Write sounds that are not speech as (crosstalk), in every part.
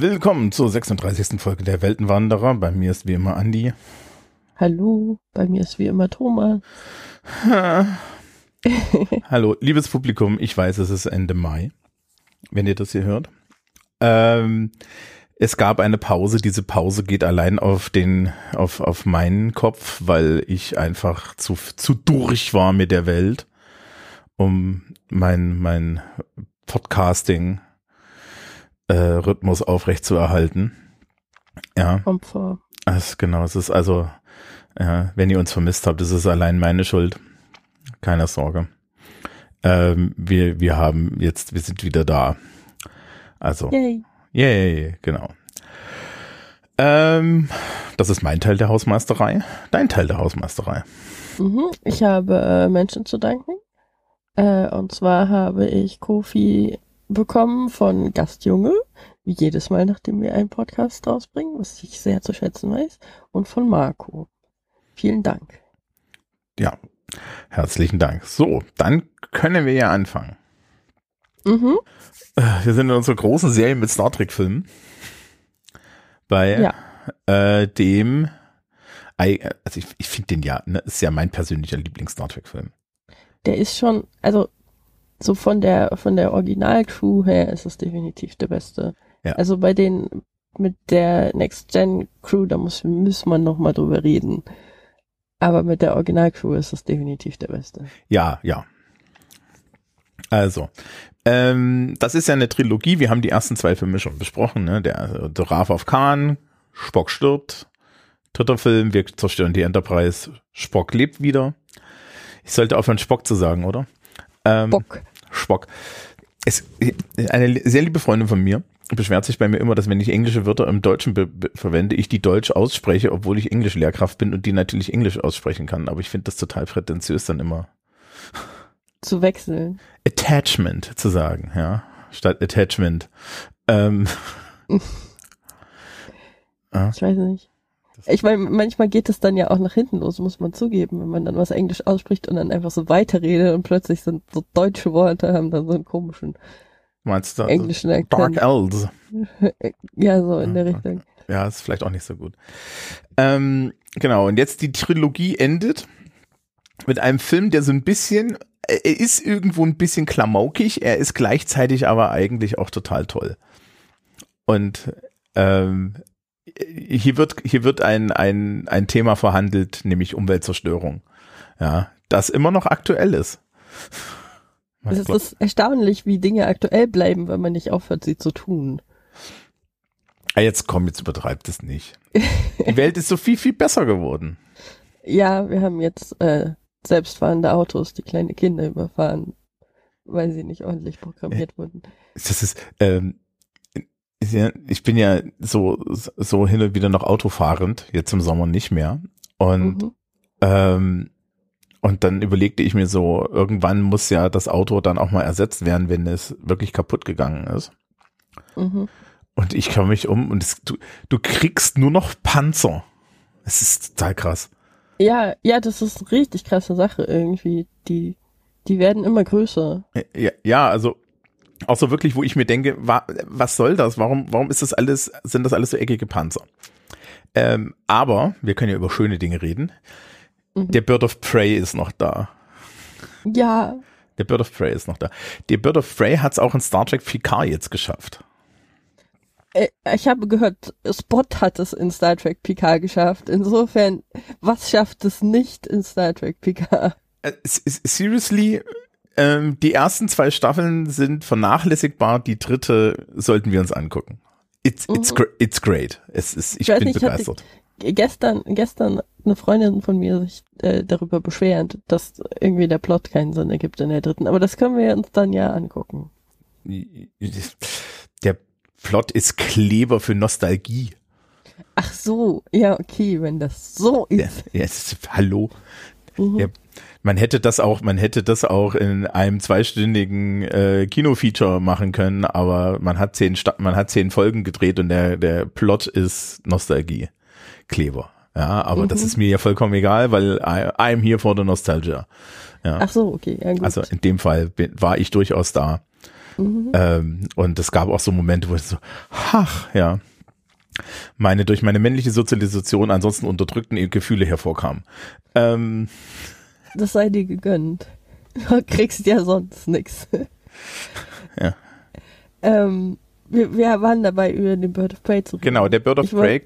Willkommen zur 36. Folge der Weltenwanderer. Bei mir ist wie immer Andi. Hallo, bei mir ist wie immer Thomas. (laughs) Hallo, liebes Publikum, ich weiß, es ist Ende Mai, wenn ihr das hier hört. Ähm, es gab eine Pause. Diese Pause geht allein auf den, auf, auf meinen Kopf, weil ich einfach zu, zu durch war mit der Welt, um mein, mein Podcasting äh, Rhythmus aufrechtzuerhalten. Ja. Komfort. Das, genau, es ist also, ja, wenn ihr uns vermisst habt, ist es allein meine Schuld. Keine Sorge. Ähm, wir, wir haben jetzt, wir sind wieder da. Also, Yay. yay, genau. Ähm, das ist mein Teil der Hausmeisterei. Dein Teil der Hausmeisterei. Mhm. Ich habe äh, Menschen zu danken. Äh, und zwar habe ich Kofi bekommen von Gastjunge, wie jedes Mal, nachdem wir einen Podcast rausbringen, was ich sehr zu schätzen weiß, und von Marco. Vielen Dank. Ja, herzlichen Dank. So, dann können wir ja anfangen. Mhm. Äh, Wir sind in unserer großen Serie mit Star Trek Filmen. Bei Ja. äh, dem, also ich, ich finde den ja, ne, ist ja mein persönlicher Lieblings-Star Trek Film. Der ist schon, also so von der von der Original-Crew her ist es definitiv der beste. Ja. Also bei den mit der Next Gen Crew, da muss muss man noch mal drüber reden. Aber mit der Original-Crew ist es definitiv der beste. Ja, ja. Also, ähm, das ist ja eine Trilogie. Wir haben die ersten zwei Filme schon besprochen. Ne? Der, also, der Wrath of Khan, Spock stirbt. Dritter Film, wir zerstören die Enterprise. Spock lebt wieder. Ich sollte aufhören, Spock zu sagen, oder? Ähm, Bock. Spock. Es, eine sehr liebe Freundin von mir beschwert sich bei mir immer, dass wenn ich englische Wörter im Deutschen verwende, ich die Deutsch ausspreche, obwohl ich Englisch-Lehrkraft bin und die natürlich Englisch aussprechen kann. Aber ich finde das total prätentiös dann immer. Zu wechseln. Attachment zu sagen, ja, statt Attachment. Ähm, (laughs) Ich weiß nicht. Ich meine, manchmal geht es dann ja auch nach hinten los, muss man zugeben, wenn man dann was Englisch ausspricht und dann einfach so weiterredet und plötzlich sind so deutsche Worte, haben dann so einen komischen meinst du? also englischen Dark Akzent. Elves. (laughs) Ja, so in der Richtung. Ja, ist vielleicht auch nicht so gut. Ähm, genau, und jetzt die Trilogie endet mit einem Film, der so ein bisschen, er ist irgendwo ein bisschen klamaukig, er ist gleichzeitig aber eigentlich auch total toll. Und ähm, hier wird, hier wird ein, ein, ein Thema verhandelt, nämlich Umweltzerstörung. Ja, das immer noch aktuell ist. Es ist, ist erstaunlich, wie Dinge aktuell bleiben, wenn man nicht aufhört, sie zu tun. Ah, jetzt komm, jetzt übertreibt es nicht. Die Welt ist so viel, viel besser geworden. Ja, wir haben jetzt äh, selbstfahrende Autos, die kleine Kinder überfahren, weil sie nicht ordentlich programmiert wurden. Das ist, ähm, ich bin ja so, so hin und wieder noch autofahrend, jetzt im Sommer nicht mehr. Und, Mhm. ähm, und dann überlegte ich mir so, irgendwann muss ja das Auto dann auch mal ersetzt werden, wenn es wirklich kaputt gegangen ist. Mhm. Und ich komme mich um und es, du, du kriegst nur noch Panzer. Es ist total krass. Ja, ja, das ist eine richtig krasse Sache irgendwie. Die, die werden immer größer. Ja, ja, also auch so wirklich, wo ich mir denke, wa, was soll das? Warum, warum ist das alles, sind das alles so eckige Panzer? Ähm, aber wir können ja über schöne Dinge reden. Mhm. Der Bird of Prey ist noch da. Ja, Der Bird of Prey ist noch da. Der Bird of Prey hat es auch in Star Trek Picard jetzt geschafft. äh, ich habe gehört, Spot hat es in Star Trek Picard geschafft. Insofern, was schafft es nicht in Star Trek Picard? Äh, seriously, ähm, die ersten zwei Staffeln sind vernachlässigbar. Die dritte sollten wir uns angucken. It's, it's, Mhm. it's great. Es ist, ich, Ich bin nicht, ich begeistert. Gestern, gestern eine Freundin von mir sich äh, darüber beschwerend, dass irgendwie der Plot keinen Sinn ergibt in der dritten. Aber das können wir uns dann ja angucken. (laughs) Der Plot ist Kleber für Nostalgie. Ach so, ja, okay, wenn das so ist. ja, es ist, hallo. Mhm. Ja, man hätte das auch, man hätte das auch in einem zweistündigen äh, Kinofeature machen können, aber man hat zehn, man hat zehn Folgen gedreht und der der Plot ist Nostalgie, Kleber. Ja, aber das Mhm. ist mir ja vollkommen egal, weil I, I'm here for the nostalgia. Ja, Ach so, okay, ja gut. also in dem Fall bin, war ich durchaus da. mhm. Ähm, und es gab auch so Momente, wo ich so, ach, ja, meine durch meine männliche Sozialisation ansonsten unterdrückten Gefühle hervorkamen. Ähm, Das sei dir gegönnt. Du kriegst ja sonst nix. Ja. Ähm, wir, wir waren dabei, über den Bird of Prey zu reden. genau, der Bird of Prey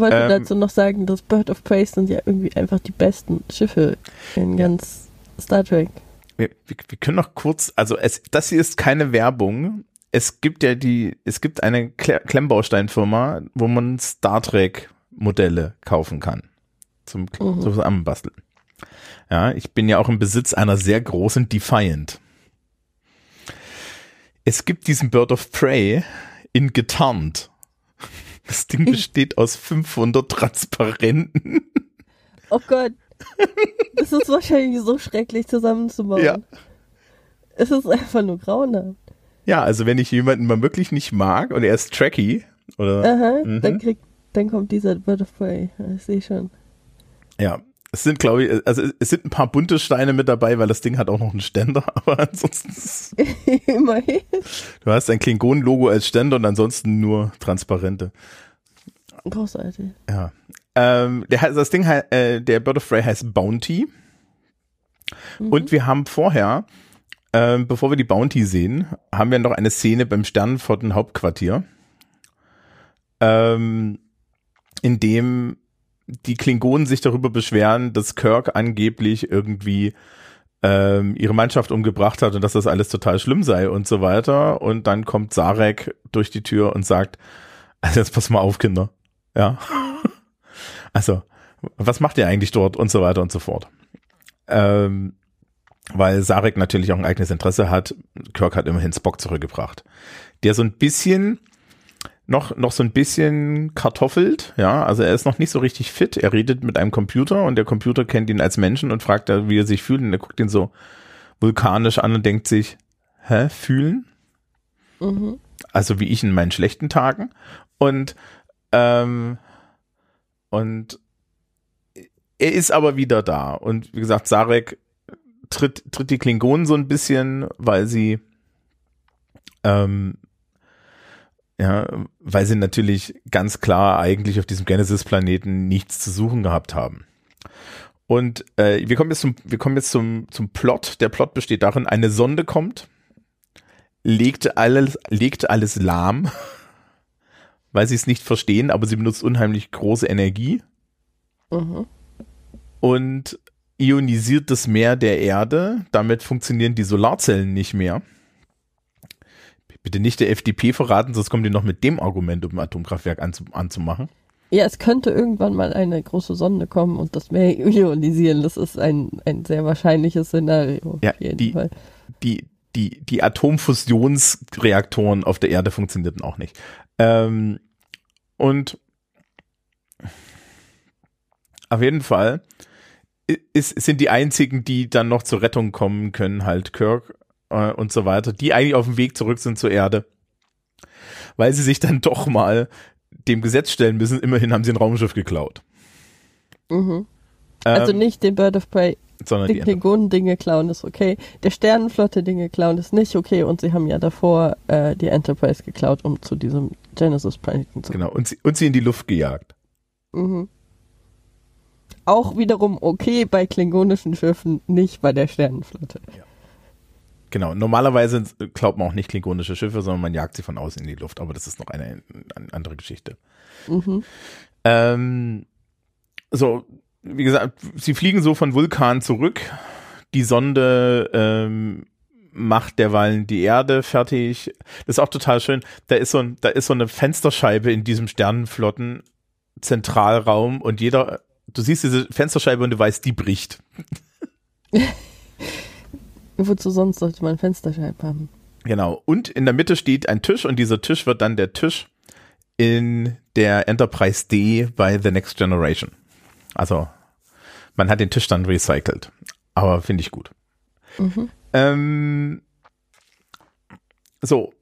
wollte ähm, dazu noch sagen, dass Bird of Prey sind ja irgendwie einfach die besten Schiffe in ganz Star Trek. wir, wir, wir können noch kurz, also es, das hier ist keine Werbung. Es gibt ja die, es gibt eine Kle Klemmbausteinfirma, wo man Star Trek Modelle kaufen kann. Zum, Mhm. zum Zusammenbasteln. Ja, ich bin ja auch im Besitz einer sehr großen Defiant. Es gibt diesen Bird of Prey in getarnt. Das Ding besteht aus 500 Transparenten. Oh Gott. Das ist wahrscheinlich so schrecklich zusammenzubauen. Ja. Es ist einfach nur grauenhaft. Ja, also wenn ich jemanden mal wirklich nicht mag und er ist tracky oder Aha, Mhm. dann kriegt, dann kommt dieser Bird of Prey. Ja, Ich sehe schon. Ja, es sind, glaube ich, also es sind ein paar bunte Steine mit dabei, weil das Ding hat auch noch einen Ständer, (laughs) aber ansonsten, (laughs) Immerhin. du hast ein Klingonen-Logo als Ständer und ansonsten nur transparente. Großartig. Ja. Ähm, der, das Ding, äh, der Bird of Prey heißt Bounty Mhm. und wir haben vorher, ähm, bevor wir die Bounty sehen, haben wir noch eine Szene beim Sternenflotten-Hauptquartier, ähm, in dem die Klingonen sich darüber beschweren, dass Kirk angeblich irgendwie ähm, ihre Mannschaft umgebracht hat und dass das alles total schlimm sei und so weiter. Und dann kommt Sarek durch die Tür und sagt, also jetzt pass mal auf, Kinder. Ja. (laughs) Also, was macht ihr eigentlich dort und so weiter und so fort. Ähm, weil Sarek natürlich auch ein eigenes Interesse hat. Kirk hat immerhin Spock zurückgebracht. Der so ein bisschen noch, noch so ein bisschen kartoffelt, ja, also er ist noch nicht so richtig fit. Er redet mit einem Computer und der Computer kennt ihn als Menschen und fragt er, wie er sich fühlt und er guckt ihn so vulkanisch an und denkt sich, hä, fühlen? Mhm. Also wie ich in meinen schlechten Tagen und ähm, und er ist aber wieder da und wie gesagt, Sarek tritt, tritt die Klingonen so ein bisschen, weil sie ähm, ja, weil sie natürlich ganz klar eigentlich auf diesem Genesis-Planeten nichts zu suchen gehabt haben. Und äh, wir kommen jetzt zum, wir kommen jetzt zum, zum Plot. Der Plot besteht darin, eine Sonde kommt, legt alles, legt alles lahm, (laughs) weil sie es nicht verstehen, aber sie benutzt unheimlich große Energie Mhm. und ionisiert das Meer der Erde. Damit funktionieren die Solarzellen nicht mehr. Bitte nicht der FDP verraten, sonst kommen die noch mit dem Argument, um ein Atomkraftwerk anzu anzumachen. Ja, es könnte irgendwann mal eine große Sonde kommen und das Meer (laughs) ionisieren. Das ist ein, ein sehr wahrscheinliches Szenario. Ja, die-. Die, die, die Atomfusionsreaktoren auf der Erde funktionierten auch nicht. Ähm, und auf jeden Fall ist, sind die einzigen, die dann noch zur Rettung kommen können, halt Kirk äh, und so weiter, die eigentlich auf dem Weg zurück sind zur Erde, weil sie sich dann doch mal dem Gesetz stellen müssen. Immerhin haben sie ein Raumschiff geklaut. Mhm. Also Ähm, nicht den Bird of Prey, sondern die die. Klingonen Dinge klauen ist okay. Der Sternenflotte Dinge klauen ist nicht okay und sie haben ja davor äh, die Enterprise geklaut, um zu diesem Genesis-Planeten zu Genau, und sie, und sie in die Luft gejagt. Mhm. Auch wiederum okay bei klingonischen Schiffen, nicht bei der Sternenflotte. Genau, normalerweise klaut man auch nicht klingonische Schiffe, sondern man jagt sie von außen in die Luft, aber das ist noch eine, eine andere Geschichte. Mhm. Ähm, so, wie gesagt, sie fliegen so von Vulkan zurück. Die Sonde ähm, macht derweilen die Erde fertig. Das ist auch total schön. Da ist so, ein, da ist so eine Fensterscheibe in diesem Sternenflotten-Zentralraum und jeder, du siehst diese Fensterscheibe und du weißt, die bricht. (laughs) Wozu sonst sollte man Fensterscheibe haben? Genau. Und in der Mitte steht ein Tisch und dieser Tisch wird dann der Tisch in der Enterprise D bei The Next Generation. Also man hat den Tisch dann recycelt. Aber finde ich gut. Mhm. Ähm, so,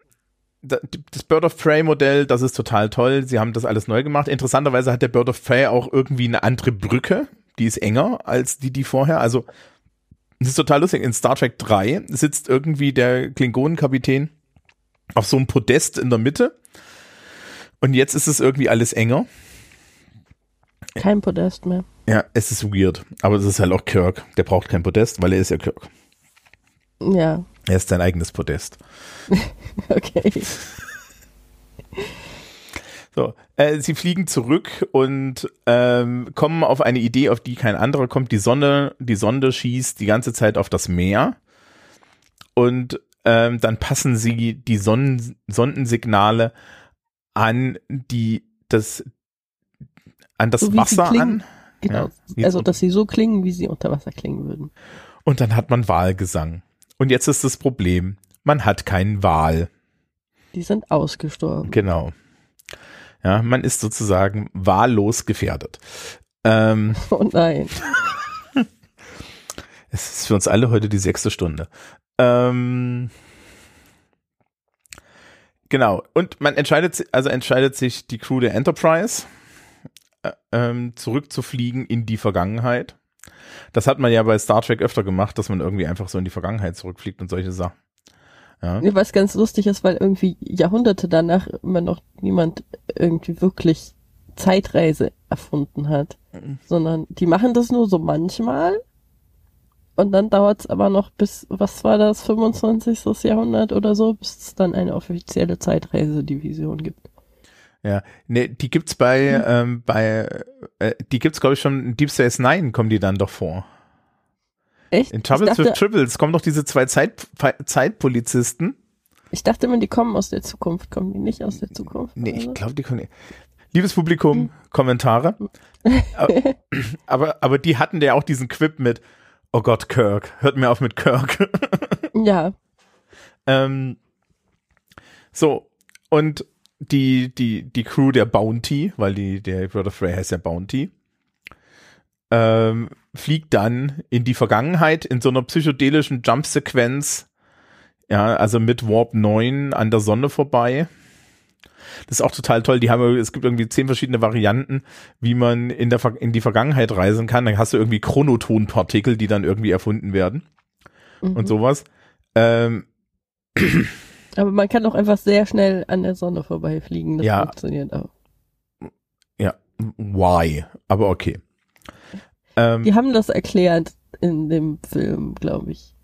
da- das Bird of Prey Modell, das ist total toll. Sie haben das alles neu gemacht. Interessanterweise hat der Bird of Prey auch irgendwie eine andere Brücke. Die ist enger als die, die vorher. Also, das ist total lustig. In Star Trek 3 sitzt irgendwie der Klingonenkapitän auf so einem Podest in der Mitte. Und jetzt ist es irgendwie alles enger. Kein Podest mehr. Ja, es ist weird. Aber es ist halt auch Kirk. Der braucht kein Podest, weil er ist ja Kirk. Ja, Er ist sein eigenes Podest. (laughs) okay. So, äh, sie fliegen zurück und ähm, kommen auf eine Idee, auf die kein anderer kommt. Die Sonne, die Sonde schießt die ganze Zeit auf das Meer und ähm, dann passen sie die Sonnen Sondensignale an die das an das So Wasser an Genau. Ja, also, so- dass sie so klingen, wie sie unter Wasser klingen würden. und dann hat man Wahlgesang. Und jetzt ist das Problem, man hat keinen Wal. Die sind ausgestorben. Genau. Ja, man ist sozusagen wahllos gefährdet. Ähm, (laughs) Oh nein. (laughs) Es ist für uns alle heute die sechste Stunde. Ähm, genau. Und man entscheidet, si- also entscheidet sich die Crew der Enterprise, äh, ähm, zurückzufliegen in die Vergangenheit. Das hat man ja bei Star Trek öfter gemacht, dass man irgendwie einfach so in die Vergangenheit zurückfliegt und solche Sachen. Ja. Was ganz lustig ist, weil irgendwie Jahrhunderte danach immer noch niemand irgendwie wirklich Zeitreise erfunden hat. Mhm. Sondern die machen das nur so manchmal. Und dann dauert es aber noch bis, was war das, 25. Jahrhundert oder so, bis es dann eine offizielle Zeitreisedivision gibt. Ja, nee, die gibt's bei, Hm. ähm, bei, äh, die gibt's glaube ich schon in Deep Space Nine kommen die dann doch vor. Echt? In Troubles ich, with dachte, Tribbles kommen doch diese zwei Zeit, Zeitpolizisten. ich dachte immer, die kommen aus der Zukunft. Kommen die nicht aus der Zukunft? Nee, ich glaube, die können. Liebes Publikum, Hm. Kommentare. Aber, aber, aber die hatten ja auch diesen Quip mit, oh Gott, Kirk, hört mir auf mit Kirk. (laughs) Ja, ähm, so, und die, die, die Crew der Bounty, weil die, der Brother Frey heißt ja Bounty, ähm, fliegt dann in die Vergangenheit in so einer psychedelischen Jump-Sequenz, ja, also mit Warp 9 an der Sonne vorbei. Das ist auch total toll. Die haben, es gibt irgendwie zehn verschiedene Varianten, wie man in der in die Vergangenheit reisen kann. Dann hast du irgendwie Chronotonpartikel, die dann irgendwie erfunden werden mhm. und sowas. Ähm, Aber man kann auch einfach sehr schnell an der Sonne vorbeifliegen. Das Ja. funktioniert auch. ja, why? Aber okay. Ähm, Die haben das erklärt in dem Film, glaube ich.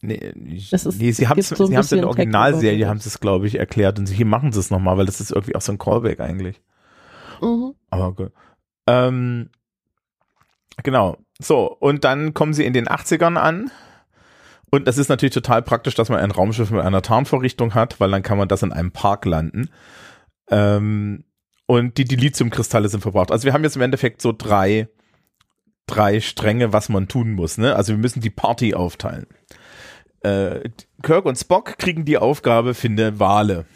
nee, ist- nee, sie haben es so sie haben's in der Originalserie, haben sie es, glaube ich, erklärt. Und hier machen sie es nochmal, weil das ist irgendwie auch so ein Callback eigentlich. Mhm. Aber gut. Ähm, genau. So, und dann kommen sie in den 80ern an. Und das ist natürlich total praktisch, dass man ein Raumschiff mit einer Tarnvorrichtung hat, weil dann kann man das in einem Park landen. Ähm, und die Dilithiumkristalle sind verbraucht. Also wir haben jetzt im Endeffekt so drei, drei Stränge, was man tun muss. Ne? Also wir müssen die Party aufteilen. Äh, Kirk und Spock kriegen die Aufgabe, finde Wale.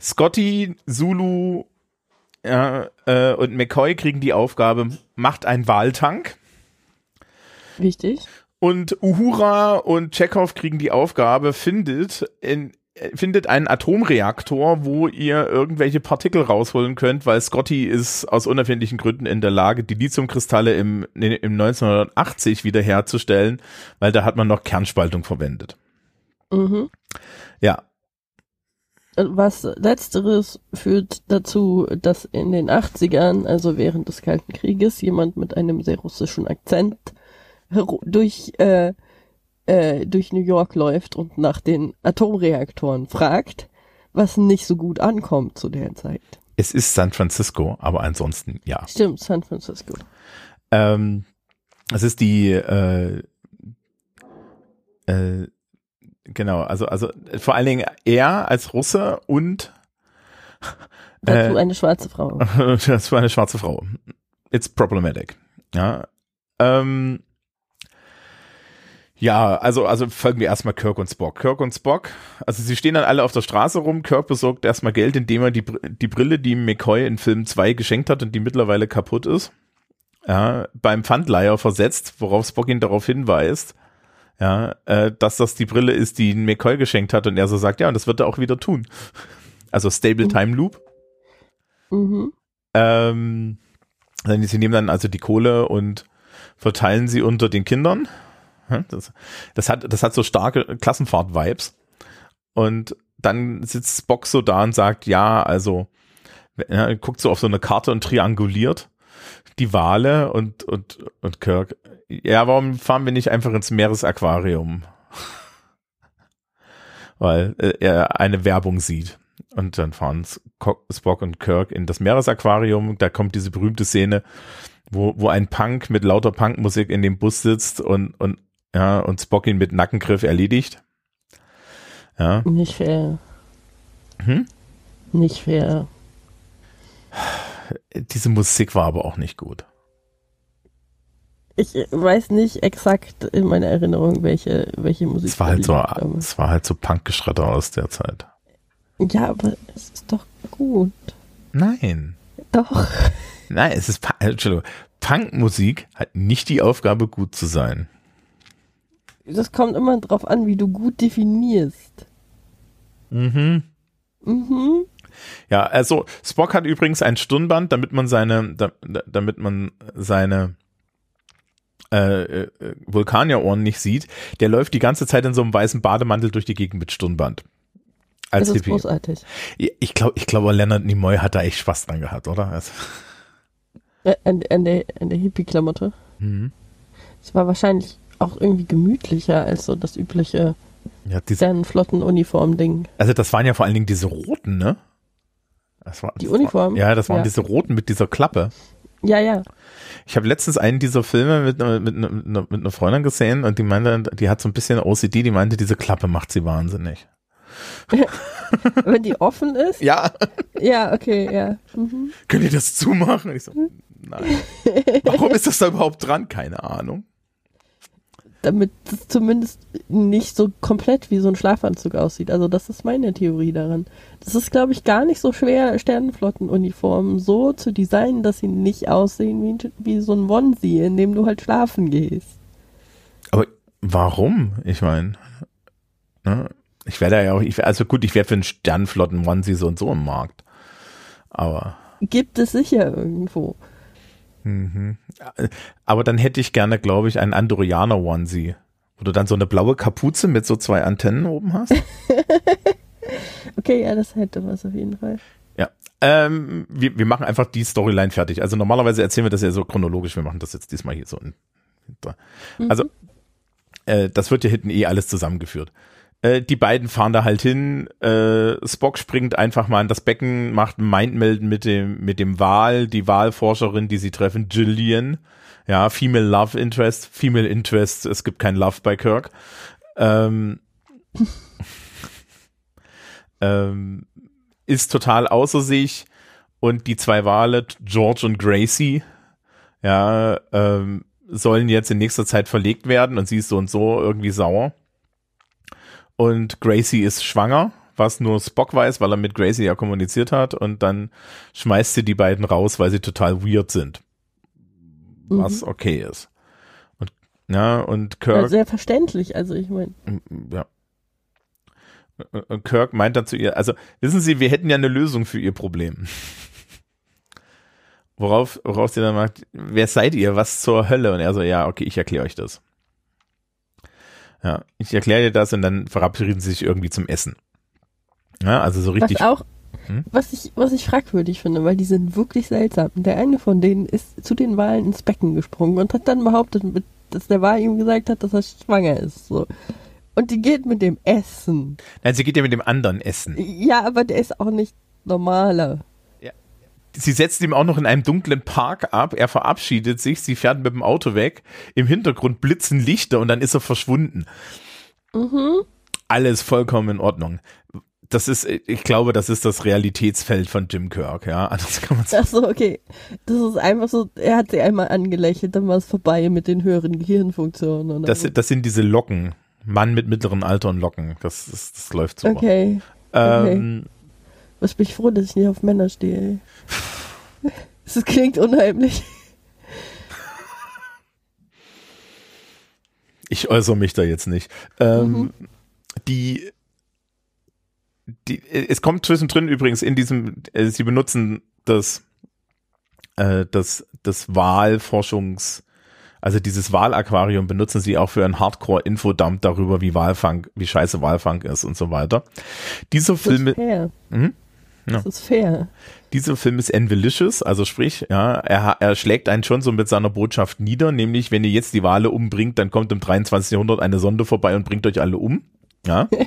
Scotty, Zulu ja, äh, und McCoy kriegen die Aufgabe, macht einen Waltank. Wichtig. Und Uhura und Chekhov kriegen die Aufgabe, findet, in, findet einen Atomreaktor, wo ihr irgendwelche Partikel rausholen könnt, weil Scotty ist aus unerfindlichen Gründen in der Lage, die Lithiumkristalle im, im 1980 wiederherzustellen, weil da hat man noch Kernspaltung verwendet. Mhm. Ja, Was letzteres führt dazu, dass in den 80ern, also während des Kalten Krieges, jemand mit einem sehr russischen Akzent durch, äh, äh, durch New York läuft und nach den Atomreaktoren fragt, was nicht so gut ankommt zu der Zeit. es ist San Francisco, aber ansonsten ja. Stimmt, San Francisco. Ähm, es ist die, äh, äh, genau, also, also vor allen Dingen er als Russe und Dazu Äh, eine schwarze Frau. (laughs) war eine schwarze Frau. It's problematic. Ja. Ähm, Ja, also, also folgen wir erstmal Kirk und Spock. Kirk und Spock, also sie stehen dann alle auf der Straße rum. Kirk besorgt erstmal Geld, indem er die, die Brille, die McCoy in Film 2 geschenkt hat und die mittlerweile kaputt ist, ja, beim Pfandleiher versetzt, worauf Spock ihn darauf hinweist, ja, äh, dass das die Brille ist, die ihn McCoy geschenkt hat und er so sagt, ja, und das wird er auch wieder tun. Also Stable Time Loop. Mhm. Ähm, sie nehmen dann also die Kohle und verteilen sie unter den Kindern. Das, das hat, das hat so starke Klassenfahrt-Vibes. Und dann sitzt Spock so da und sagt, ja, also, ja, guckt so auf so eine Karte und trianguliert die Wale und, und, und Kirk. Ja, warum fahren wir nicht einfach ins Meeresaquarium? (laughs) Weil äh, er eine Werbung sieht. Und dann fahren Spock und Kirk in das Meeresaquarium. Da kommt diese berühmte Szene, wo, wo ein Punk mit lauter Punkmusik in dem Bus sitzt und, und, ja, und Spock ihn mit Nackengriff erledigt. Ja. Nicht fair. Hm? Nicht fair. Diese Musik war aber auch nicht gut. Ich weiß nicht exakt in meiner Erinnerung, welche, welche Musik. Es war halt so, es war halt so Punkgeschredder aus der Zeit. Ja, aber es ist doch gut. Nein. Doch. Nein, es ist, Entschuldigung, Punkmusik hat nicht die Aufgabe, gut zu sein. Das kommt immer drauf an, wie du gut definierst. Mhm. Mhm. Ja, also Spock hat übrigens ein Stirnband, damit man seine, da, damit man seine äh, äh, Vulkanierohren nicht sieht. Der läuft die ganze Zeit in so einem weißen Bademantel durch die Gegend mit Stirnband. Als das ist Hippie. großartig. Ich glaube, ich glaube, Leonard Nimoy hat da echt Spaß dran gehabt, oder? Also. An, an der, an der Hippie-Klamotte. Mhm. Es war wahrscheinlich auch irgendwie gemütlicher als so das übliche ja, Sternenflottenuniform-Ding. Also das waren ja vor allen Dingen diese roten, ne? Das war, die Uniform? War, ja, das waren ja. diese roten mit dieser Klappe. Ja, ja. Ich habe letztens einen dieser Filme mit, mit, mit, mit einer Freundin gesehen und die meinte, die hat so ein bisschen OCD, die meinte, diese Klappe macht sie wahnsinnig. (laughs) Wenn die offen ist? Ja. Ja, okay, ja. Mhm. Könnt ihr das zumachen? Ich so, nein. (laughs) Warum ist das da überhaupt dran? Keine Ahnung damit es zumindest nicht so komplett wie so ein Schlafanzug aussieht. Also das ist meine Theorie daran. Das ist, glaube ich, gar nicht so schwer, Sternenflottenuniformen so zu designen, dass sie nicht aussehen wie, wie so ein Onesie, in dem du halt schlafen gehst. Aber warum? Ich meine, ne? ich werde ja auch, ich, also gut, ich wäre für einen Sternenflotten-Onesie so und so im Markt. Aber. Gibt es sicher irgendwo. Mhm. Aber dann hätte ich gerne, glaube ich, einen Andorianer Onesie, wo du dann so eine blaue Kapuze mit so zwei Antennen oben hast. (laughs) okay, ja, das hätte was auf jeden Fall. Ja, ähm, wir, wir machen einfach die Storyline fertig. Also normalerweise erzählen wir das ja so chronologisch. Wir machen das jetzt diesmal hier so. In, also, mhm. äh, das wird ja hinten eh alles zusammengeführt. Äh, die beiden fahren da halt hin. Äh, Spock springt einfach mal in das Becken, macht ein Mindmelden mit dem, mit dem Wal, die Wahlforscherin, die sie treffen, Jillian. Ja, Female Love Interest, Female Interest, es gibt kein Love bei Kirk. Ähm, (laughs) ähm, ist total außer sich und die zwei Wale, George und Gracie, ja, ähm, sollen jetzt in nächster Zeit verlegt werden und sie ist so und so irgendwie sauer. Und Gracie ist schwanger, was nur Spock weiß, weil er mit Gracie ja kommuniziert hat. Und dann schmeißt sie die beiden raus, weil sie total weird sind. Was mhm. okay ist. Und, ja, und Kirk. Ja, sehr verständlich, also ich meine. Ja. Und Kirk meint dann zu ihr, also wissen Sie, wir hätten ja eine Lösung für Ihr Problem. (laughs) Worauf, worauf sie dann sagt, wer seid ihr? Was zur Hölle? Und er so, ja, okay, ich erkläre euch das. Ja, ich erkläre dir das und dann verabreden sie sich irgendwie zum Essen. Ja, also so richtig. Was auch, hm? was ich, was ich fragwürdig finde, weil die sind wirklich seltsam. Der eine von denen ist zu den Wahlen ins Becken gesprungen und hat dann behauptet, dass der Wal ihm gesagt hat, dass er schwanger ist. So. Und die geht mit dem Essen. Nein, sie geht ja mit dem anderen Essen. Ja, aber der ist auch nicht normaler sie setzt ihm auch noch in einem dunklen Park ab. Er verabschiedet sich, sie fährt mit dem Auto weg. Im Hintergrund blitzen Lichter und dann ist er verschwunden. Mhm. Alles vollkommen in Ordnung. das ist, ich glaube, das ist das Realitätsfeld von Jim Kirk, ja. (laughs) Anders kann man Ach so, okay. Das ist einfach so, er hat sie einmal angelächelt, dann war es vorbei mit den höheren Gehirnfunktionen. Das, sind, das sind diese Locken. Mann mit mittleren Alter und Locken. Das, das, das läuft so. Okay. Ähm, okay. Was bin ich froh, dass ich nicht auf Männer stehe. Das (laughs) klingt unheimlich. Ich äußere mich da jetzt nicht. Ähm, mhm. Die die, es kommt zwischendrin übrigens in diesem, äh, sie benutzen das, äh, das, das Wahlforschungs, also dieses Wahlaquarium benutzen sie auch für einen Hardcore-Infodump darüber, wie Wahlfang, wie scheiße Wahlfang ist und so weiter. Dieser Film. Hm? Ja. Das ist fair. Dieser Film ist envelicious, also sprich, ja, er, er schlägt einen schon so mit seiner Botschaft nieder, nämlich, wenn ihr jetzt die Wale umbringt, dann kommt im 23. Jahrhundert eine Sonde vorbei und bringt euch alle um. Ja. (laughs)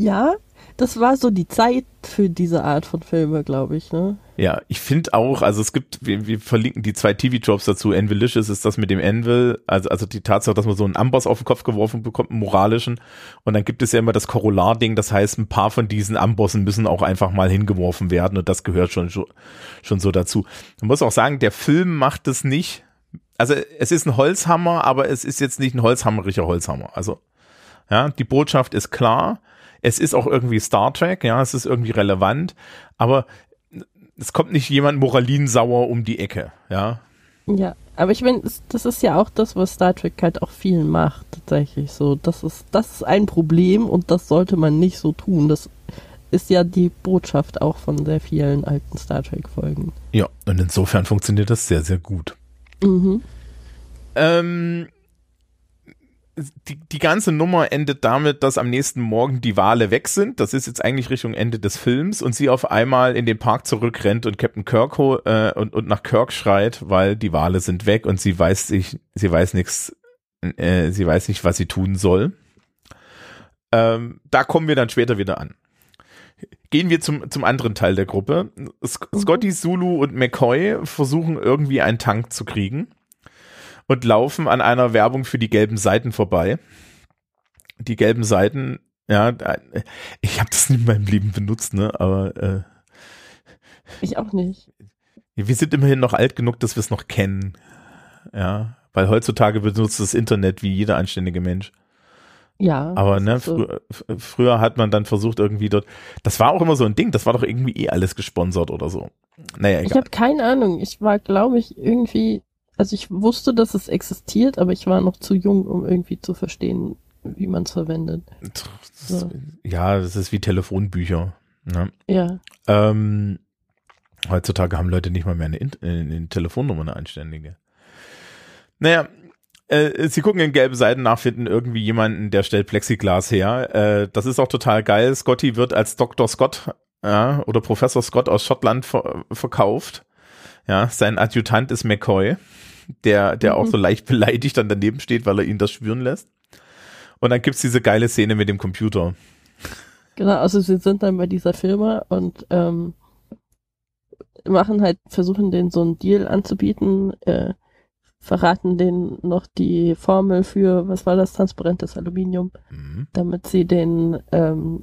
Ja, das war so die Zeit für diese Art von Filme, glaube ich, ne? Ja, ich finde auch, also es gibt, wir, wir verlinken die zwei TV-Jobs dazu. Anvilicious ist das mit dem Anvil, also, also die Tatsache, dass man so einen Amboss auf den Kopf geworfen bekommt, einen moralischen. Und dann gibt es ja immer das Korollar-Ding, das heißt, ein paar von diesen Ambossen müssen auch einfach mal hingeworfen werden und das gehört schon, schon so dazu. Man muss auch sagen, der Film macht es nicht, also es ist ein Holzhammer, aber es ist jetzt nicht ein holzhammeriger Holzhammer. Also, ja, die Botschaft ist klar es ist auch irgendwie Star Trek, ja, es ist irgendwie relevant, aber es kommt nicht jemand moralinsauer um die Ecke, ja. Ja, aber ich meine, das ist ja auch das, was Star Trek halt auch viel macht, tatsächlich so. Das ist, das ist ein Problem und das sollte man nicht so tun. Das ist ja die Botschaft auch von sehr vielen alten Star Trek-Folgen. Ja, und insofern funktioniert das sehr, sehr gut. Mhm. Ähm, die, die ganze Nummer endet damit, dass am nächsten Morgen die Wale weg sind. Das ist jetzt eigentlich Richtung Ende des Films und sie auf einmal in den Park zurückrennt und Captain Kirk äh, und, und nach Kirk schreit, weil die Wale sind weg und sie weiß sich, sie weiß nichts, äh, sie weiß nicht, was sie tun soll. Ähm, da kommen wir dann später wieder an. Gehen wir zum, zum anderen Teil der Gruppe. Scotty, Zulu und McCoy versuchen irgendwie einen Tank zu kriegen und laufen an einer Werbung für die gelben Seiten vorbei. Die gelben Seiten, ja, ich habe das nie in meinem Leben benutzt, ne, aber äh, ich auch nicht. Wir sind immerhin noch alt genug, dass wir es noch kennen. Ja, weil heutzutage benutzt das Internet wie jeder anständige Mensch. Ja. Aber ne, so. früher, früher hat man dann versucht irgendwie dort, das war auch immer so ein Ding, das war doch irgendwie eh alles gesponsert oder so. Naja, egal. Ich habe keine Ahnung. Ich war, glaube ich, irgendwie also ich wusste, dass es existiert, aber ich war noch zu jung, um irgendwie zu verstehen, wie man es verwendet. So. Ja, das ist wie Telefonbücher. Ne? Ja. Ähm, heutzutage haben Leute nicht mal mehr eine, eine Telefonnummer, eine anständige. Naja, äh, sie gucken in gelbe Seiten nach, finden irgendwie jemanden, der stellt Plexiglas her. Äh, das ist auch total geil. Scotty wird als Dr. Scott ja, oder Professor Scott aus Schottland ver verkauft. Ja, sein Adjutant ist McCoy der, der mhm. auch so leicht beleidigt dann daneben steht, weil er ihn das spüren lässt. Und dann gibt's diese geile Szene mit dem Computer. Genau, also sie sind dann bei dieser Firma und ähm, machen halt, versuchen den so einen Deal anzubieten, äh, verraten denen noch die Formel für, was war das, transparentes Aluminium, mhm. damit sie den, ähm,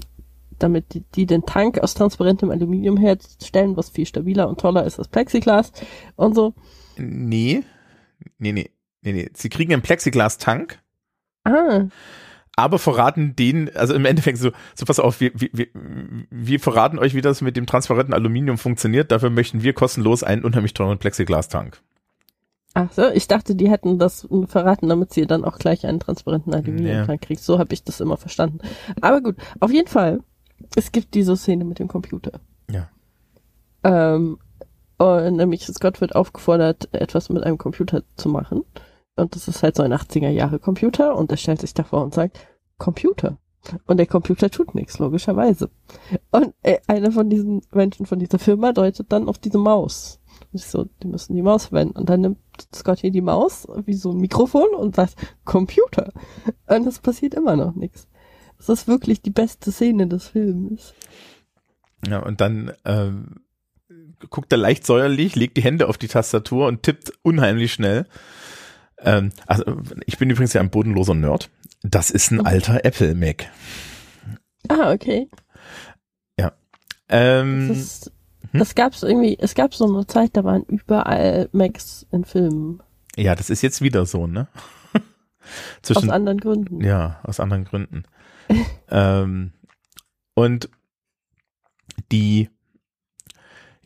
damit die, die den Tank aus transparentem Aluminium herstellen, was viel stabiler und toller ist als Plexiglas und so. Nee, Nee, nee, nee, nee. Sie kriegen einen Plexiglas-Tank. Ah. Aber verraten den, also im Endeffekt so, so pass auf, wir, wir, wir verraten euch, wie das mit dem transparenten Aluminium funktioniert. Dafür möchten wir kostenlos einen unheimlich teuren Plexiglas-Tank. Ach so, ich dachte, die hätten das verraten, damit sie dann auch gleich einen transparenten Aluminiumtank kriegt. So habe ich das immer verstanden. Aber gut, auf jeden Fall, es gibt diese Szene mit dem Computer. Ja. Ähm, und nämlich Scott wird aufgefordert, etwas mit einem Computer zu machen. Und das ist halt so ein 80er Jahre Computer und er stellt sich davor und sagt, Computer. Und der Computer tut nichts, logischerweise. Und äh, einer von diesen Menschen von dieser Firma deutet dann auf diese Maus. Und ich so, die müssen die Maus verwenden. Und dann nimmt Scott hier die Maus wie so ein Mikrofon und sagt, Computer. Und es passiert immer noch nichts. Das ist wirklich die beste Szene des Films. Ja, und dann ähm, guckt er leicht säuerlich, legt die Hände auf die Tastatur und tippt unheimlich schnell. Ähm, also ich bin übrigens ja ein bodenloser Nerd. Das ist ein alter Apple Mac. Ah, okay. Ähm, Das, ist, das gab's irgendwie, es gab so eine Zeit, da waren überall Macs in Filmen. ja, das ist jetzt wieder so, ne? (laughs) Aus Zwischen, anderen Gründen. ja, aus anderen Gründen. (laughs) ähm, und die,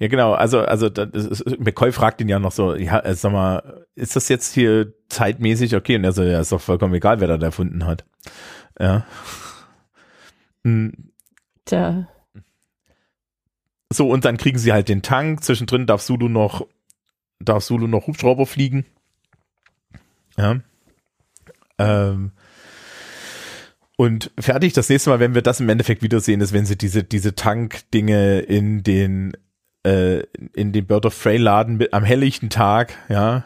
ja genau, also, also ist, McCoy fragt ihn ja noch so, ja, äh, sag mal, ist das jetzt hier zeitmäßig okay? Und er so, ja, ist doch vollkommen egal, wer das erfunden hat. Ja. Hm, Tja, So, und dann kriegen sie halt den Tank. Zwischendrin darf Sulu noch, darf Sulu noch Hubschrauber fliegen. Ja. Ähm. Und fertig. Das nächste Mal, wenn wir das im Endeffekt wiedersehen, ist, wenn sie diese, diese Tank-Dinge in den, äh, in den Bird of Prey Laden mit, am helllichten Tag, ja,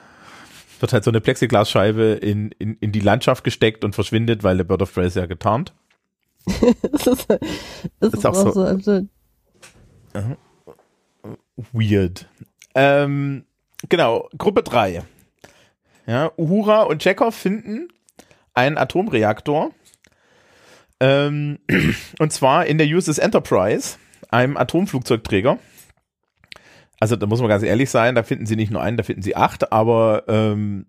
wird halt so eine Plexiglasscheibe in, in, in die Landschaft gesteckt und verschwindet, weil der Bird of Prey ist ja getarnt. (laughs) das ist, das ist, Ist auch auch so- so absurd. Weird. Ähm, genau, Gruppe 3. Ja, Uhura und Chekhov finden einen Atomreaktor. Ähm, (clears throat) und zwar in der USS Enterprise, einem Atomflugzeugträger. Also da muss man ganz ehrlich sein, da finden sie nicht nur einen, da finden sie acht, aber ähm,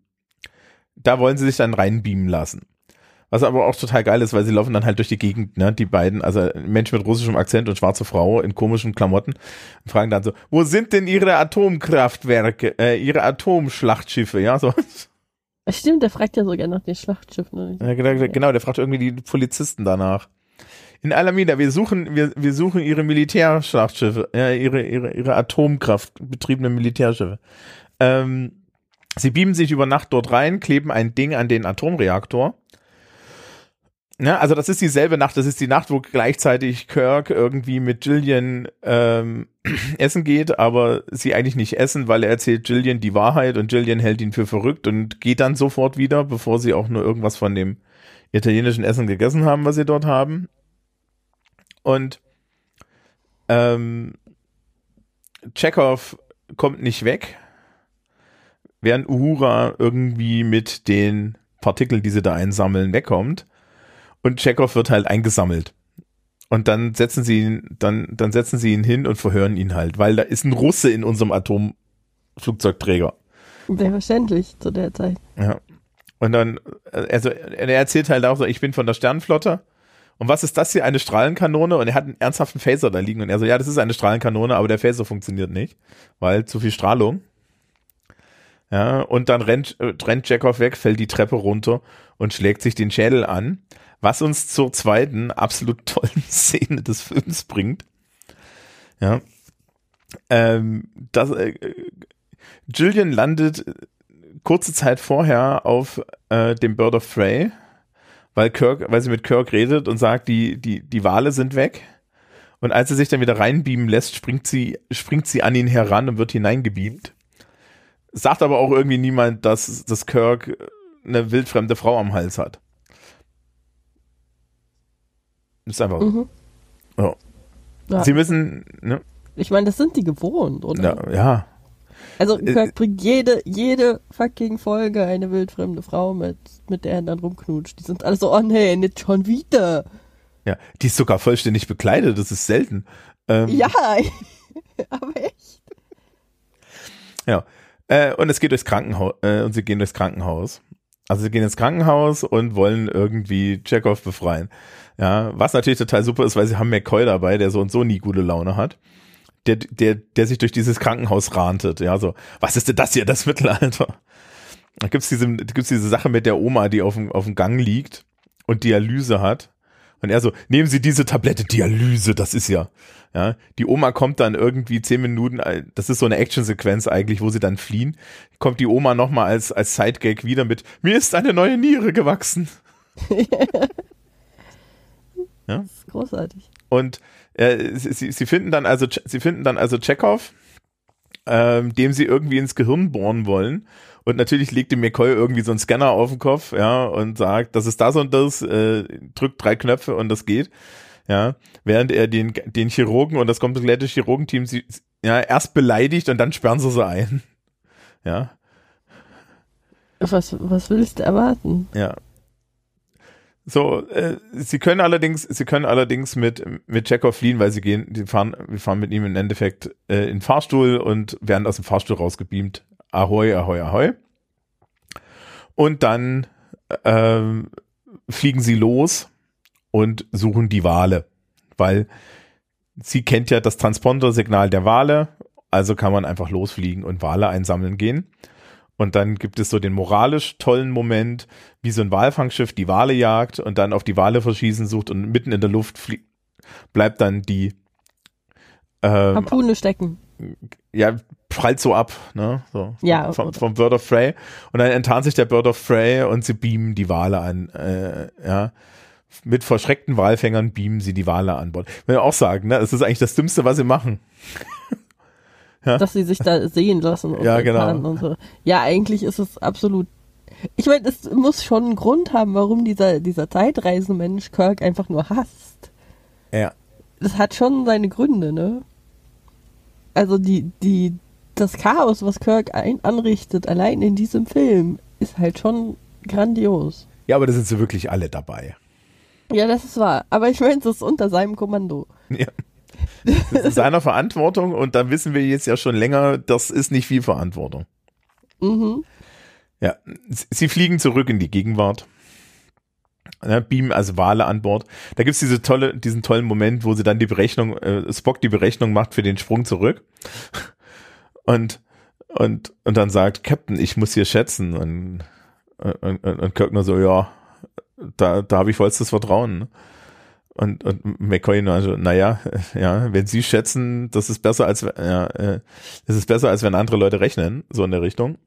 da wollen sie sich dann reinbeamen lassen. Was aber auch total geil ist, weil sie laufen dann halt durch die Gegend, ne, die beiden, also Mensch mit russischem Akzent und schwarze Frau in komischen Klamotten und fragen dann so, wo sind denn ihre Atomkraftwerke, äh, ihre Atomschlachtschiffe, ja, so. Stimmt, der fragt ja sogar nach den Schlachtschiffen. oder? Ja, genau, genau, der fragt irgendwie die Polizisten danach. In Alameda, wir suchen, wir, wir suchen ihre Militärschlachtschiffe, ja, ihre, ihre, ihre Atomkraftbetriebenen Militärschiffe. Ähm, sie beamen sich über Nacht dort rein, kleben ein Ding an den Atomreaktor. Ja, also das ist dieselbe Nacht, das ist die Nacht, wo gleichzeitig Kirk irgendwie mit Jillian ähm, (clears throat) essen geht, aber sie eigentlich nicht essen, weil er erzählt Jillian die Wahrheit und Jillian hält ihn für verrückt und geht dann sofort wieder, bevor sie auch nur irgendwas von dem italienischen Essen gegessen haben, was sie dort haben. Und ähm, Chekhov kommt nicht weg, während Uhura irgendwie mit den Partikeln, die sie da einsammeln, wegkommt. Und Chekhov wird halt eingesammelt. Und dann setzen sie ihn, dann, dann setzen sie ihn hin und verhören ihn halt, weil da ist ein Russe in unserem Atomflugzeugträger. Selbstverständlich zu der Zeit. Ja. Und dann, also er erzählt halt auch so, ich bin von der Sternenflotte. Und was ist das hier? Eine Strahlenkanone? Und er hat einen ernsthaften Phaser da liegen. Und er so, ja, das ist eine Strahlenkanone, aber der Phaser funktioniert nicht, weil zu viel Strahlung. Ja, und dann rennt, äh, rennt Chekhov weg, fällt die Treppe runter und schlägt sich den Schädel an, was uns zur zweiten absolut (laughs) tollen Szene des Films bringt. Ja. Ähm, das, äh, Jillian landet kurze Zeit vorher auf äh, dem Bird of Prey, weil Kirk, weil sie mit Kirk redet und sagt, die, die, die Wale sind weg. Und als er sich dann wieder reinbeamen lässt, springt sie, springt sie an ihn heran und wird hineingebeamt. Sagt aber auch irgendwie niemand, dass, dass Kirk eine wildfremde Frau am Hals hat. Ist einfach so. Mhm. Ja. Ja. Sie müssen, ne? Ich meine, das sind die gewohnt, oder? Ja, ja. Also Äh, Kirk bringt jede, jede fucking Folge eine wildfremde Frau mit, mit der er dann rumknutscht. Die sind alle so, oh nee, nicht schon wieder. Ja, die ist sogar vollständig bekleidet, das ist selten. Ähm, Ja, (laughs) aber echt. Ja. Äh, und es geht durchs Krankenhaus, äh, und sie gehen durchs Krankenhaus. Also sie gehen ins Krankenhaus und wollen irgendwie Chekhov befreien. Ja, was natürlich total super ist, weil sie haben McCoy dabei, der so und so nie gute Laune hat. Der, der, der sich durch dieses Krankenhaus rantet. Ja, so, was ist denn das hier, das Mittelalter? Da gibt's diese, gibt's diese Sache mit der Oma, die auf dem, auf dem Gang liegt und Dialyse hat. Und er so, nehmen Sie diese Tablette Dialyse, das ist ja. Ja, die Oma kommt dann irgendwie zehn Minuten, äh, das ist so eine Actionsequenz eigentlich, wo sie dann fliehen. Kommt die Oma nochmal als, als Sidegag wieder mit, mir ist eine neue Niere gewachsen. (laughs) Das ist großartig. Und äh, sie, sie finden dann also, sie finden dann also Chekhov, ähm, dem sie irgendwie ins Gehirn bohren wollen. Und natürlich legt dem McCoy irgendwie so einen Scanner auf den Kopf, ja, und sagt, das ist das und das, äh, drückt drei Knöpfe und das geht. Ja, während er den, den Chirurgen und das komplette Chirurgenteam sie, ja, erst beleidigt und dann sperren sie sie ein. (laughs) Ja, Was, was willst du erwarten? ja. So, äh, sie können allerdings, sie können allerdings mit mit Chekhov fliehen, weil sie gehen, die fahren, wir fahren mit ihm im Endeffekt äh, in den Fahrstuhl und werden aus dem Fahrstuhl rausgebeamt. Ahoi, ahoi, ahoi. Und dann ähm, fliegen sie los und suchen die Wale, weil sie kennt ja das Transponder-Signal der Wale, also kann man einfach losfliegen und Wale einsammeln gehen. Und dann gibt es so den moralisch tollen Moment, wie so ein Walfangschiff die Wale jagt und dann auf die Wale verschießen sucht und mitten in der Luft bleibt dann die ähm, Harpune stecken. Ja, prallt so ab, ne? So, ja. Vom, vom Bird of Prey. Und dann enttarnt sich der Bird of Prey und sie beamen die Wale an, äh, ja. Mit verschreckten Walfängern beamen sie die Wale an Bord. Ich will auch sagen, ne? Das ist eigentlich das Dümmste, was sie machen. Ja. Dass sie sich da sehen lassen und, ja, genau. und so. Ja, eigentlich ist es absolut. Ich meine, es muss schon einen Grund haben, warum dieser, dieser Zeitreisenmensch Kirk einfach nur hasst. Ja. Das hat schon seine Gründe, ne? Also die, die, das Chaos, was Kirk ein, anrichtet, allein in diesem Film, ist halt schon grandios. Ja, aber da sind sie wirklich alle dabei. Ja, das ist wahr. Aber ich meine, es ist unter seinem Kommando. Ja. Das ist (laughs) seiner Verantwortung und da wissen wir jetzt ja schon länger, das ist nicht viel Verantwortung. Mhm. Ja, sie fliegen zurück in die Gegenwart. Ja, beamen also Wale an Bord. Da gibt's diese tolle, diesen tollen Moment, wo sie dann die Berechnung, äh, Spock die Berechnung macht für den Sprung zurück. (laughs) Und, und, und dann sagt, Captain, ich muss hier schätzen. Und, und, und Kirk nur so, ja, da, da habe ich vollstes Vertrauen. Und, und McCoy nur also, naja, (laughs) ja, wenn Sie schätzen, das ist besser als, ja, äh, das ist besser als wenn andere Leute rechnen, so in der Richtung.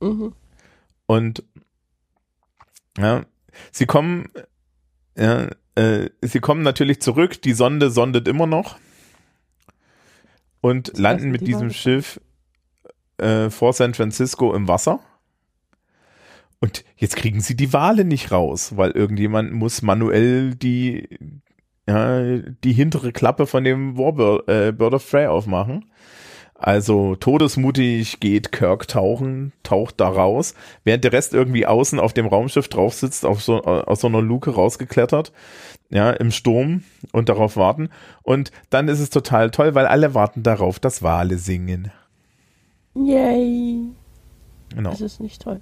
Mhm. Und, ja, sie kommen, ja, äh, sie kommen natürlich zurück, die Sonde sondet immer noch und landen mit diesem Schiff äh, vor San Francisco im Wasser. Und jetzt kriegen sie die Wale nicht raus, weil irgendjemand muss manuell die, ja, die hintere Klappe von dem Warbird äh, Bird of Prey aufmachen. Also todesmutig geht Kirk tauchen, taucht da raus, während der Rest irgendwie außen auf dem Raumschiff drauf sitzt, auf so, aus so einer Luke rausgeklettert, ja, im Sturm und darauf warten. Und dann ist es total toll, weil alle warten darauf, dass Wale singen. Yay. Genau. Das ist nicht toll.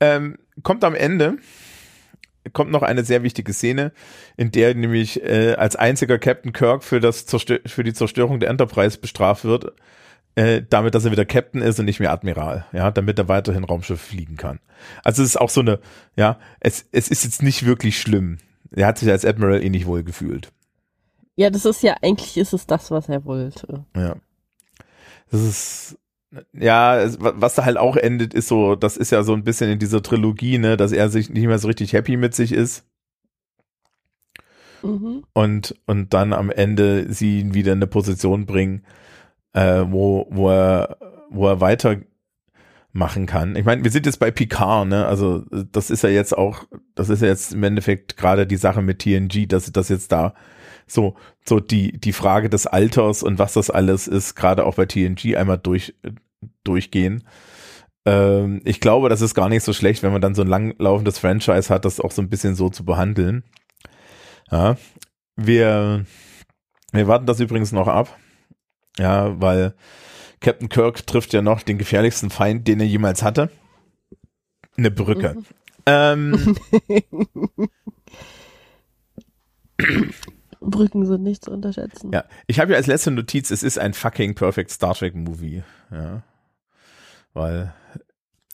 Ähm, kommt am Ende, kommt noch eine sehr wichtige Szene, in der nämlich äh, als einziger Captain Kirk für, das Zerstör für die Zerstörung der Enterprise bestraft wird, äh, damit, dass er wieder Captain ist und nicht mehr Admiral, ja, damit er weiterhin Raumschiff fliegen kann. Also es ist auch so eine, ja, es, es ist jetzt nicht wirklich schlimm. Er hat sich als Admiral eh nicht wohl gefühlt. Ja, das ist ja, eigentlich ist es das, was er wollte. Ja. Das ist, ja, was da halt auch endet, ist so, das ist ja so ein bisschen in dieser Trilogie, ne, dass er sich nicht mehr so richtig happy mit sich ist. Mhm. Und, und dann am Ende sie ihn wieder in eine Position bringen, äh, wo, wo er, wo er weiter machen kann. Ich meine, wir sind jetzt bei Picard, ne? Also das ist ja jetzt auch, das ist ja jetzt im Endeffekt gerade die Sache mit TNG, dass das jetzt da so so die die Frage des Alters und was das alles ist, gerade auch bei TNG einmal durch durchgehen. Ähm, ich glaube, das ist gar nicht so schlecht, wenn man dann so ein langlaufendes Franchise hat, das auch so ein bisschen so zu behandeln. Ja, wir, wir warten das übrigens noch ab. Ja, weil Captain Kirk trifft ja noch den gefährlichsten Feind, den er jemals hatte. Eine Brücke. Mhm. (laughs) Ähm, (laughs) Brücken sind nicht zu unterschätzen. Ja, ich habe ja als letzte Notiz, es ist ein fucking perfect Star Trek Movie. Ja weil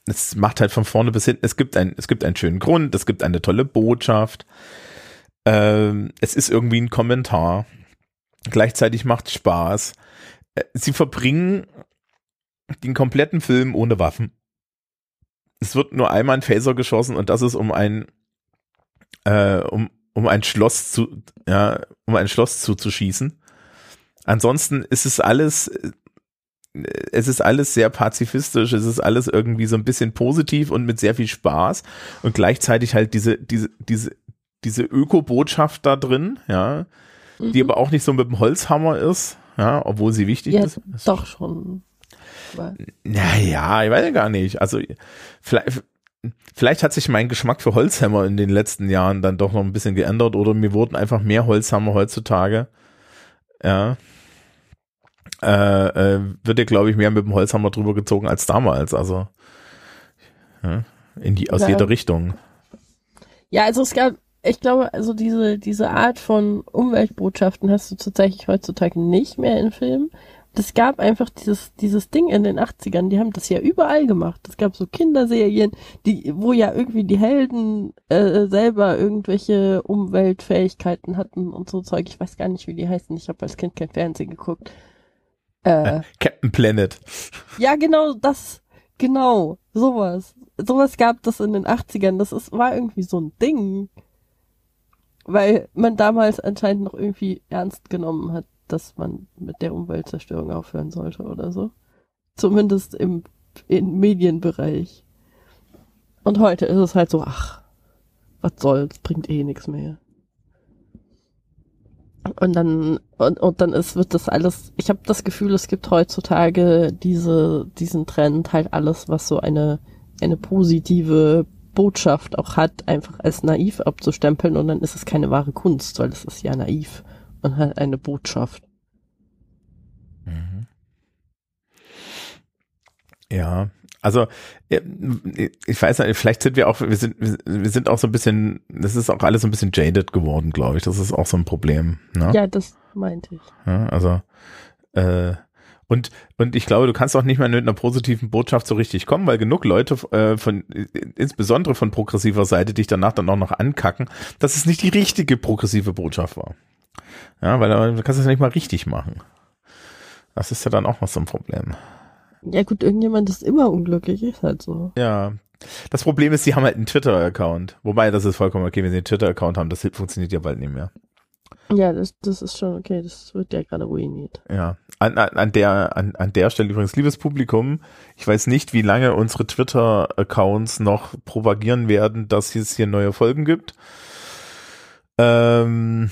es macht halt von vorne bis hinten, es gibt ein, es gibt einen schönen Grund, es gibt eine tolle Botschaft, ähm, es ist irgendwie ein Kommentar, gleichzeitig macht Spaß. Äh, sie verbringen den kompletten Film ohne Waffen. Es wird nur einmal ein Phaser geschossen und das ist um ein, äh, um, um ein Schloss zu, ja, um ein Schloss zuzuschießen. Ansonsten ist es alles es ist alles sehr pazifistisch, es ist alles irgendwie so ein bisschen positiv und mit sehr viel Spaß und gleichzeitig halt diese, diese, diese, diese Öko-Botschaft da drin, ja, mhm. die aber auch nicht so mit dem Holzhammer ist, ja, obwohl sie wichtig ja, ist. Doch schon. Naja, ich weiß ja gar nicht. Also vielleicht, vielleicht hat sich mein Geschmack für Holzhammer in den letzten Jahren dann doch noch ein bisschen geändert oder mir wurden einfach mehr Holzhammer heutzutage. Ja. Äh, äh, wird ja, glaube ich, mehr mit dem Holzhammer drüber gezogen als damals. Also ja, in die aus ja. jeder Richtung. Ja, also es gab, ich glaube, also diese diese Art von Umweltbotschaften hast du tatsächlich heutzutage nicht mehr in Filmen das gab einfach dieses, dieses Ding in den 80ern, die haben das ja überall gemacht. Es gab so Kinderserien, die, wo ja irgendwie die Helden äh, selber irgendwelche Umweltfähigkeiten hatten und so Zeug. Ich weiß gar nicht, wie die heißen. Ich habe als Kind kein Fernsehen geguckt. Äh, Captain Planet. (laughs) Ja, genau, das, genau, sowas. Sowas gab das in den 80ern. Das ist, war irgendwie so ein Ding. Weil man damals anscheinend noch irgendwie ernst genommen hat, dass man mit der Umweltzerstörung aufhören sollte oder so. Zumindest im, im Medienbereich. Und heute ist es halt so, ach, was soll's, bringt eh nichts mehr. Und dann und, und dann ist wird das alles. Ich habe das Gefühl, es gibt heutzutage diese diesen Trend halt alles, was so eine eine positive Botschaft auch hat, einfach als naiv abzustempeln und dann ist es keine wahre Kunst, weil es ist ja naiv und halt eine Botschaft. Mhm. Ja, also ich weiß nicht, vielleicht sind wir auch, wir sind, wir sind auch so ein bisschen, das ist auch alles so ein bisschen jaded geworden, glaube ich. Das ist auch so ein Problem. Ne? Ja, das meinte ich. Ja, also äh, und, und ich glaube, du kannst auch nicht mehr mit einer positiven Botschaft so richtig kommen, weil genug Leute äh, von, insbesondere von progressiver Seite, dich danach dann auch noch ankacken, dass es nicht die richtige progressive Botschaft war. Ja, weil du kannst es nicht mal richtig machen. Das ist ja dann auch noch so ein Problem. Ja gut, irgendjemand ist immer unglücklich, ist halt so. Ja. Das Problem ist, sie haben halt einen Twitter-Account. Wobei, das ist vollkommen okay, wenn sie einen Twitter-Account haben. Das funktioniert ja bald nicht mehr. Ja, das, das ist schon okay. Das wird ja gerade ruiniert. Ja. An, an, an, der, an, an der Stelle übrigens, liebes Publikum, ich weiß nicht, wie lange unsere Twitter-Accounts noch propagieren werden, dass es hier neue Folgen gibt. Ähm,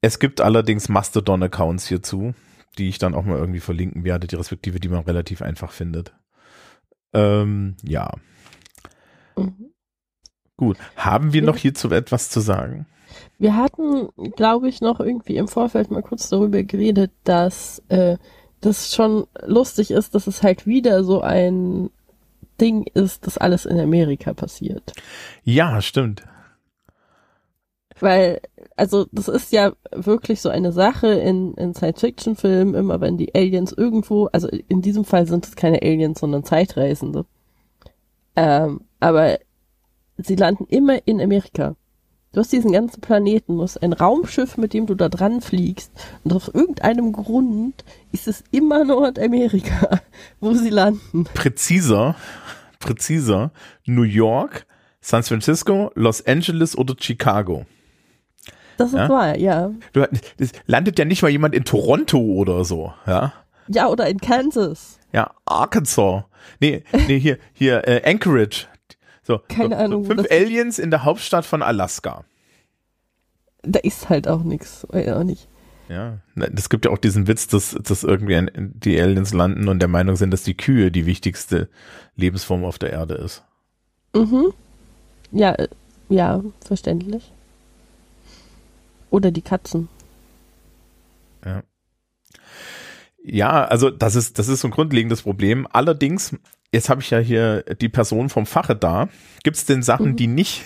es gibt allerdings Mastodon-Accounts hierzu die ich dann auch mal irgendwie verlinken werde, die respektive, die man relativ einfach findet. Ähm, ja. Mhm. Gut. Haben wir noch hierzu etwas zu sagen? Wir hatten, glaube ich, noch irgendwie im Vorfeld mal kurz darüber geredet, dass äh, das schon lustig ist, dass es halt wieder so ein Ding ist, dass alles in Amerika passiert. Ja, stimmt. Weil, also das ist ja wirklich so eine Sache in, in Science-Fiction-Filmen, immer wenn die Aliens irgendwo, also in diesem Fall sind es keine Aliens, sondern Zeitreisende. Ähm, aber sie landen immer in Amerika. Du hast diesen ganzen Planeten, du hast ein Raumschiff, mit dem du da dran fliegst. Und aus irgendeinem Grund ist es immer Nordamerika, (laughs) wo sie landen. Präziser, präziser, New York, San Francisco, Los Angeles oder Chicago. Das ist ja? wahr, ja. Du, das landet ja nicht mal jemand in Toronto oder so, ja. Ja, oder in Kansas. Ja, Arkansas. Nee, nee, hier, hier, äh, Anchorage. So, Keine so, Ahnung. Fünf Aliens in der Hauptstadt von Alaska. Da ist halt auch nichts, auch nicht. Ja, es gibt ja auch diesen Witz, dass, dass irgendwie die Aliens landen und der Meinung sind, dass die Kühe die wichtigste Lebensform auf der Erde ist. Mhm. Ja, äh, ja, verständlich. Oder die Katzen. Ja. Ja, also das ist, das ist so ein grundlegendes Problem. Allerdings, jetzt habe ich ja hier die Person vom Fache da. Gibt es denn Sachen, mhm. die nicht,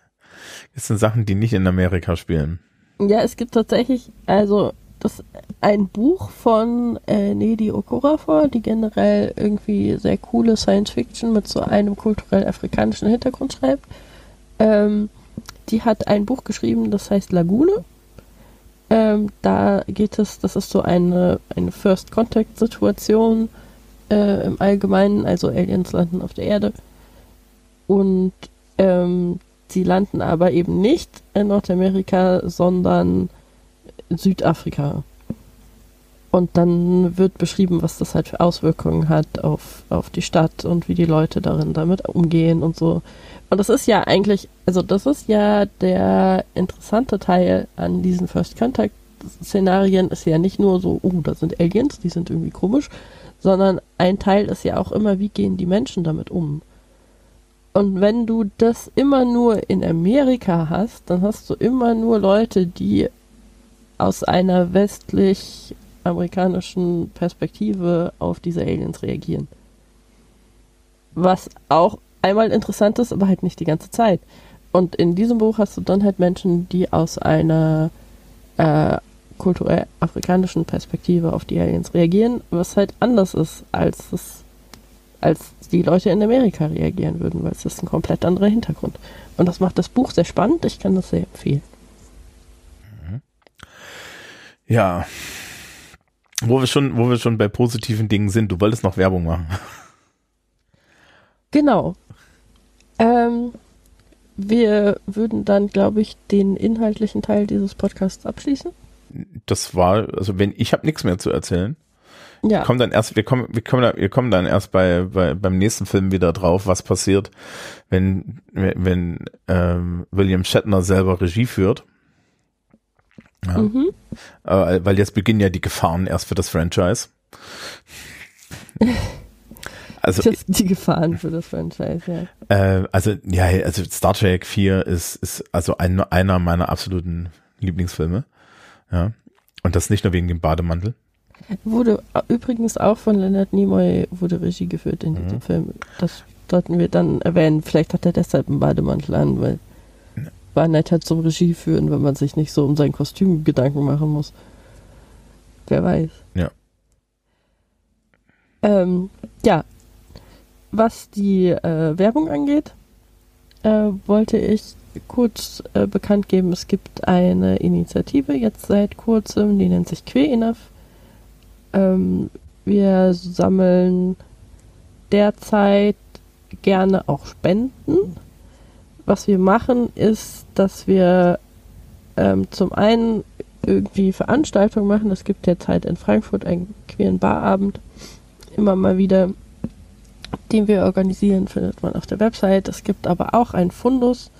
(laughs) es denn Sachen, die nicht in Amerika spielen? Ja, es gibt tatsächlich, also das ein Buch von äh, Nedi Okorafor, die generell irgendwie sehr coole Science Fiction mit so einem kulturell afrikanischen Hintergrund schreibt. Ähm, die hat ein Buch geschrieben, das heißt Lagune. Ähm, da geht es, das ist so eine, eine First Contact Situation äh, im Allgemeinen, also Aliens landen auf der Erde. Und ähm, sie landen aber eben nicht in Nordamerika, sondern in Südafrika. Und dann wird beschrieben, was das halt für Auswirkungen hat auf, auf die Stadt und wie die Leute darin damit umgehen und so. Und das ist ja eigentlich, also das ist ja der interessante Teil an diesen First Contact Szenarien ist ja nicht nur so, oh, da sind Aliens, die sind irgendwie komisch, sondern ein Teil ist ja auch immer, wie gehen die Menschen damit um? Und wenn du das immer nur in Amerika hast, dann hast du immer nur Leute, die aus einer westlich-amerikanischen Perspektive auf diese Aliens reagieren. Was auch einmal interessant ist, aber halt nicht die ganze Zeit. Und in diesem Buch hast du dann halt Menschen, die aus einer äh, kulturell afrikanischen Perspektive auf die Aliens reagieren, was halt anders ist, als es, als die Leute in Amerika reagieren würden, weil es ist ein komplett anderer Hintergrund. Und das macht das Buch sehr spannend. Ich kann das sehr empfehlen. Ja. Wo wir schon, wo wir schon bei positiven Dingen sind, du wolltest noch Werbung machen. Genau. Ähm, wir würden dann, glaube ich, den inhaltlichen Teil dieses Podcasts abschließen. Das war, also wenn ich habe nichts mehr zu erzählen. Ja. Wir kommen dann erst, wir kommen, wir kommen, wir kommen dann erst bei, bei beim nächsten Film wieder drauf, was passiert, wenn wenn ähm, William Shatner selber Regie führt. Ja. Mhm. Äh, weil jetzt beginnen ja die Gefahren erst für das Franchise. (laughs) Also das, die Gefahren für das Franchise, ja. Äh, also ja, also Star Trek 4 ist ist also ein, einer meiner absoluten Lieblingsfilme. Ja. Und das nicht nur wegen dem Bademantel. Wurde übrigens auch von Leonard Nimoy wurde Regie geführt in mhm. diesem Film. Das sollten wir dann erwähnen. Vielleicht hat er deshalb einen Bademantel an, weil war netter zum Regie führen, wenn man sich nicht so um sein Kostüm Gedanken machen muss. Wer weiß. Ja. Ähm, ja. Was die äh, Werbung angeht, äh, wollte ich kurz äh, bekannt geben, es gibt eine Initiative jetzt seit kurzem, die nennt sich Queer Enough. Ähm, wir sammeln derzeit gerne auch Spenden. Was wir machen, ist, dass wir ähm, zum einen irgendwie Veranstaltungen machen. Es gibt derzeit in Frankfurt einen queeren Barabend, immer mal wieder, den wir organisieren, findet man auf der Website. Es gibt aber auch einen Fundus,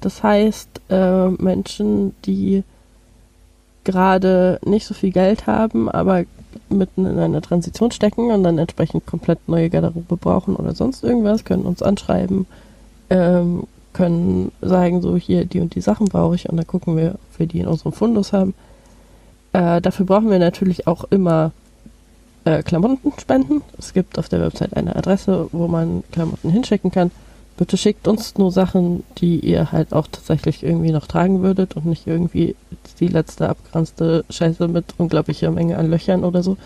das heißt, äh, Menschen, die gerade nicht so viel Geld haben, aber mitten in einer Transition stecken und dann entsprechend komplett neue Garderobe brauchen oder sonst irgendwas, können uns anschreiben, ähm, können sagen, so hier die und die Sachen brauche ich und dann gucken wir, ob wir die in unserem Fundus haben. Äh, dafür brauchen wir natürlich auch immer äh, Klamotten spenden. Es gibt auf der Website eine Adresse, wo man Klamotten hinschicken kann bitte schickt uns nur Sachen, die ihr halt auch tatsächlich irgendwie noch tragen würdet und nicht irgendwie die letzte abgeranzte Scheiße mit unglaublicher Menge an Löchern oder so,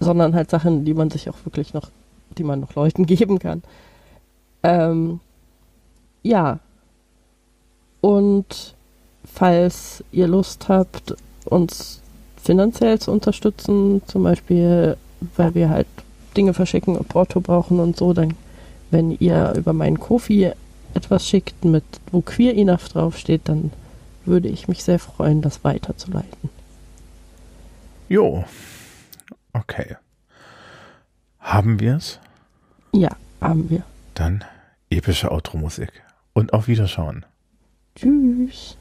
sondern halt Sachen, die man sich auch wirklich noch, die man noch Leuten (laughs) geben kann. Ähm, ja. Und falls ihr Lust habt, uns finanziell zu unterstützen, zum Beispiel, weil wir halt Dinge verschicken und Porto brauchen und so, dann wenn ihr über meinen Kofi etwas schickt, mit wo Queer Enough draufsteht, dann würde ich mich sehr freuen, das weiterzuleiten. Jo. Okay. Haben wir es? Ja, haben wir. Dann epische Outro-Musik. Und auf Wiederschauen. Tschüss.